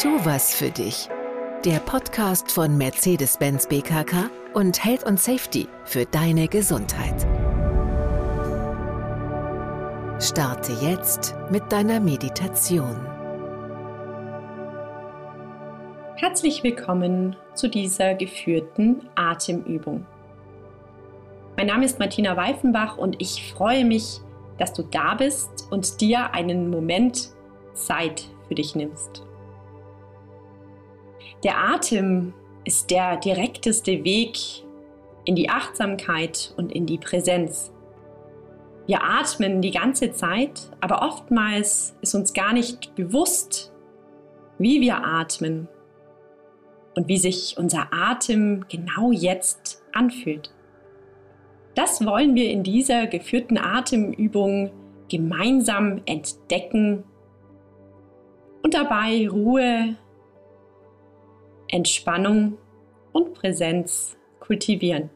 Tu was für dich. Der Podcast von Mercedes-Benz BKK und Health und Safety für deine Gesundheit. Starte jetzt mit deiner Meditation. Herzlich willkommen zu dieser geführten Atemübung. Mein Name ist Martina Weifenbach und ich freue mich, dass du da bist und dir einen Moment Zeit für dich nimmst. Der Atem ist der direkteste Weg in die Achtsamkeit und in die Präsenz. Wir atmen die ganze Zeit, aber oftmals ist uns gar nicht bewusst, wie wir atmen und wie sich unser Atem genau jetzt anfühlt. Das wollen wir in dieser geführten Atemübung gemeinsam entdecken und dabei Ruhe, Entspannung und Präsenz kultivieren.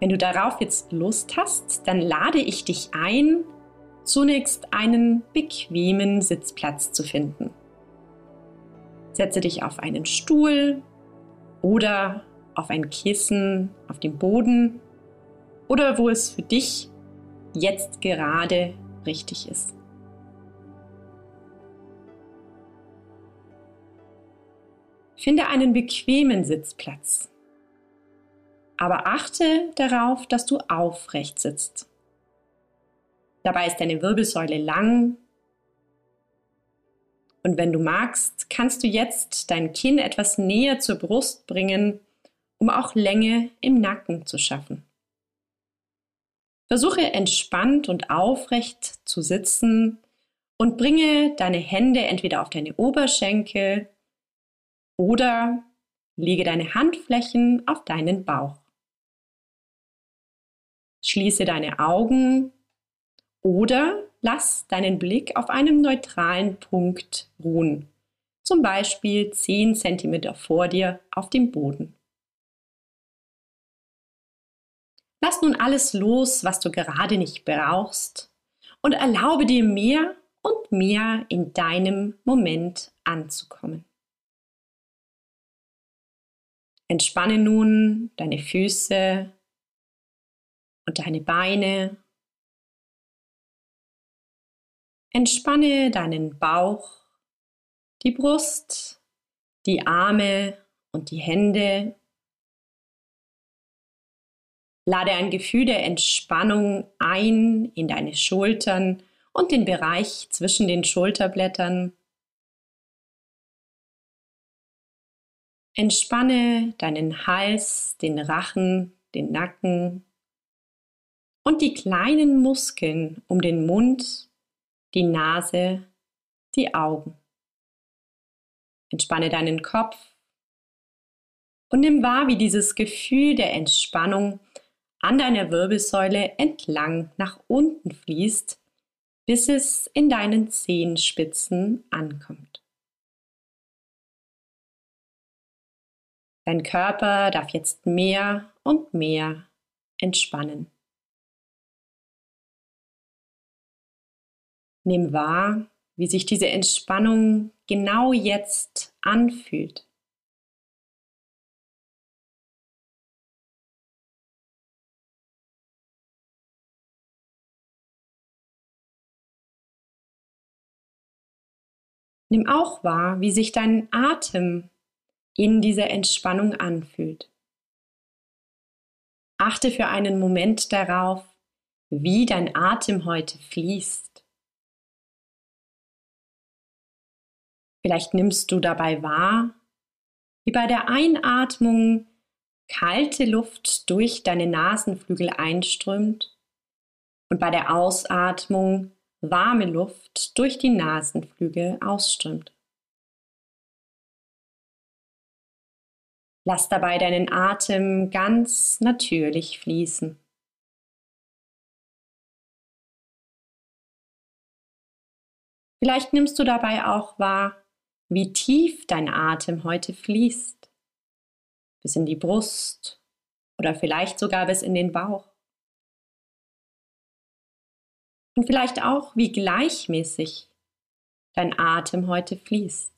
Wenn du darauf jetzt Lust hast, dann lade ich dich ein, zunächst einen bequemen Sitzplatz zu finden. Setze dich auf einen Stuhl oder auf ein Kissen auf dem Boden oder wo es für dich jetzt gerade richtig ist. Finde einen bequemen Sitzplatz. Aber achte darauf, dass du aufrecht sitzt. Dabei ist deine Wirbelsäule lang. Und wenn du magst, kannst du jetzt dein Kinn etwas näher zur Brust bringen um auch Länge im Nacken zu schaffen. Versuche entspannt und aufrecht zu sitzen und bringe deine Hände entweder auf deine Oberschenkel oder lege deine Handflächen auf deinen Bauch. Schließe deine Augen oder lass deinen Blick auf einem neutralen Punkt ruhen, zum Beispiel 10 cm vor dir auf dem Boden. Lass nun alles los, was du gerade nicht brauchst und erlaube dir mehr und mehr in deinem Moment anzukommen. Entspanne nun deine Füße und deine Beine. Entspanne deinen Bauch, die Brust, die Arme und die Hände Lade ein Gefühl der Entspannung ein in deine Schultern und den Bereich zwischen den Schulterblättern. Entspanne deinen Hals, den Rachen, den Nacken und die kleinen Muskeln um den Mund, die Nase, die Augen. Entspanne deinen Kopf und nimm wahr, wie dieses Gefühl der Entspannung an deiner Wirbelsäule entlang nach unten fließt, bis es in deinen Zehenspitzen ankommt. Dein Körper darf jetzt mehr und mehr entspannen. Nimm wahr, wie sich diese Entspannung genau jetzt anfühlt. Nimm auch wahr, wie sich dein Atem in dieser Entspannung anfühlt. Achte für einen Moment darauf, wie dein Atem heute fließt. Vielleicht nimmst du dabei wahr, wie bei der Einatmung kalte Luft durch deine Nasenflügel einströmt und bei der Ausatmung warme Luft durch die Nasenflügel ausströmt. Lass dabei deinen Atem ganz natürlich fließen. Vielleicht nimmst du dabei auch wahr, wie tief dein Atem heute fließt. Bis in die Brust oder vielleicht sogar bis in den Bauch. Und vielleicht auch, wie gleichmäßig dein Atem heute fließt.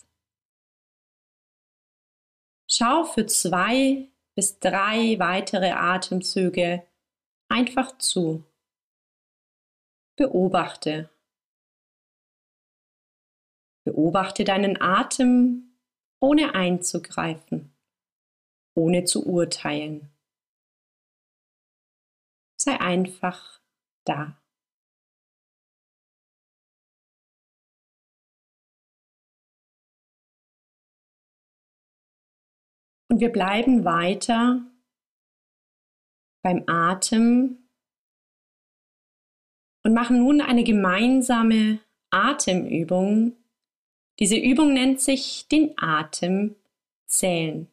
Schau für zwei bis drei weitere Atemzüge einfach zu. Beobachte. Beobachte deinen Atem, ohne einzugreifen, ohne zu urteilen. Sei einfach da. Und wir bleiben weiter beim Atem und machen nun eine gemeinsame Atemübung. Diese Übung nennt sich den Atem zählen.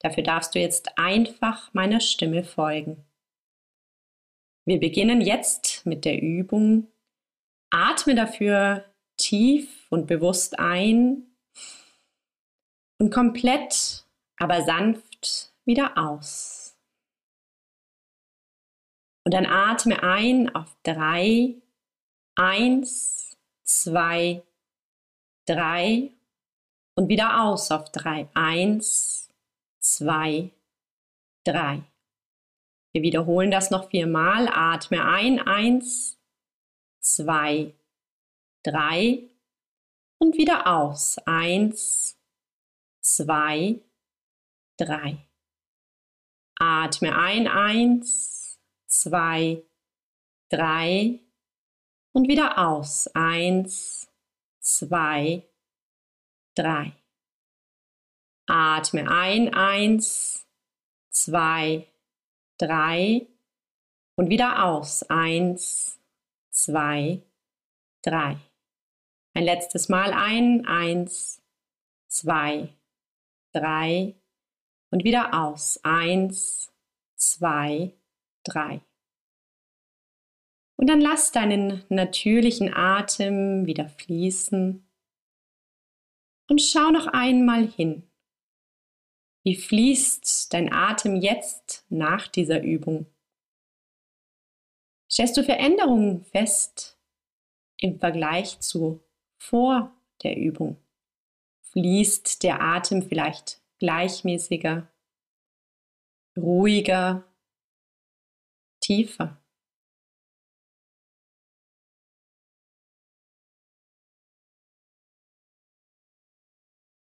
Dafür darfst du jetzt einfach meiner Stimme folgen. Wir beginnen jetzt mit der Übung. Atme dafür tief und bewusst ein und komplett aber sanft wieder aus. Und dann atme ein auf drei, eins, zwei, drei und wieder aus auf drei, eins, zwei, drei. Wir wiederholen das noch viermal. Atme ein, eins, zwei, drei und wieder aus, eins, zwei, drei drei. Atme ein, eins, zwei, drei und wieder aus. Eins, zwei, drei. Atme ein, eins, zwei, drei und wieder aus. Eins, zwei, drei. Ein letztes Mal ein, eins, zwei, drei und wieder aus. Eins, zwei, drei. Und dann lass deinen natürlichen Atem wieder fließen und schau noch einmal hin. Wie fließt dein Atem jetzt nach dieser Übung? Stellst du Veränderungen fest im Vergleich zu vor der Übung? Fließt der Atem vielleicht gleichmäßiger, ruhiger, tiefer.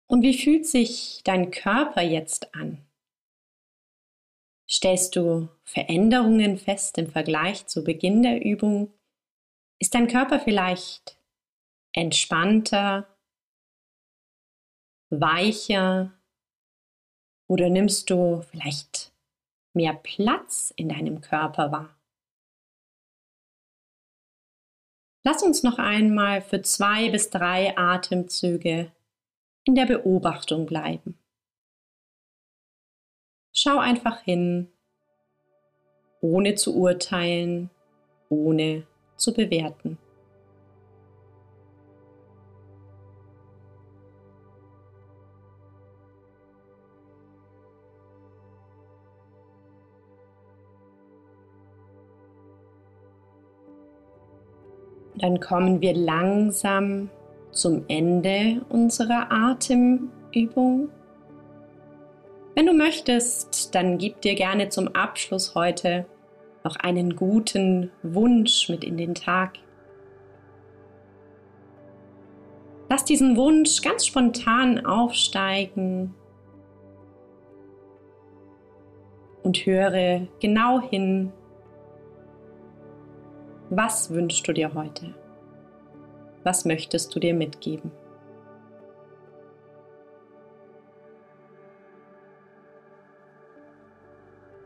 Und wie fühlt sich dein Körper jetzt an? Stellst du Veränderungen fest im Vergleich zu Beginn der Übung? Ist dein Körper vielleicht entspannter, weicher, oder nimmst du vielleicht mehr Platz in deinem Körper wahr? Lass uns noch einmal für zwei bis drei Atemzüge in der Beobachtung bleiben. Schau einfach hin, ohne zu urteilen, ohne zu bewerten. Dann kommen wir langsam zum Ende unserer Atemübung. Wenn du möchtest, dann gib dir gerne zum Abschluss heute noch einen guten Wunsch mit in den Tag. Lass diesen Wunsch ganz spontan aufsteigen und höre genau hin, was wünschst du dir heute? Was möchtest du dir mitgeben?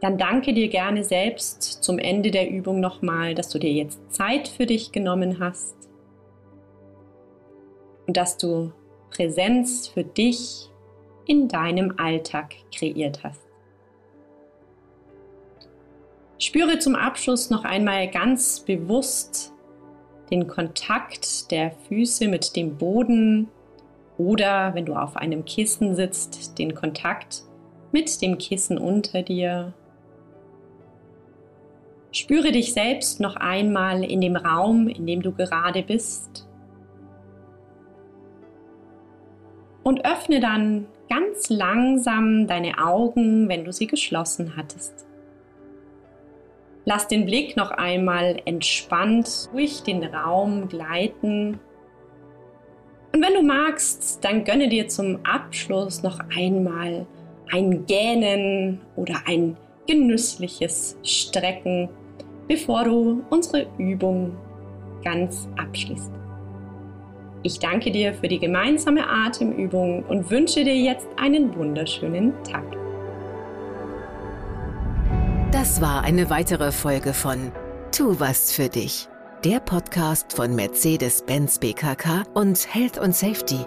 Dann danke dir gerne selbst zum Ende der Übung nochmal, dass du dir jetzt Zeit für dich genommen hast und dass du Präsenz für dich in deinem Alltag kreiert hast. Spüre zum Abschluss noch einmal ganz bewusst den Kontakt der Füße mit dem Boden oder wenn du auf einem Kissen sitzt, den Kontakt mit dem Kissen unter dir. Spüre dich selbst noch einmal in dem Raum, in dem du gerade bist. Und öffne dann ganz langsam deine Augen, wenn du sie geschlossen hattest. Lass den Blick noch einmal entspannt durch den Raum gleiten. Und wenn du magst, dann gönne dir zum Abschluss noch einmal ein Gähnen oder ein genüssliches Strecken, bevor du unsere Übung ganz abschließt. Ich danke dir für die gemeinsame Atemübung und wünsche dir jetzt einen wunderschönen Tag. Das war eine weitere Folge von Tu was für dich, der Podcast von Mercedes-Benz BKK und Health und Safety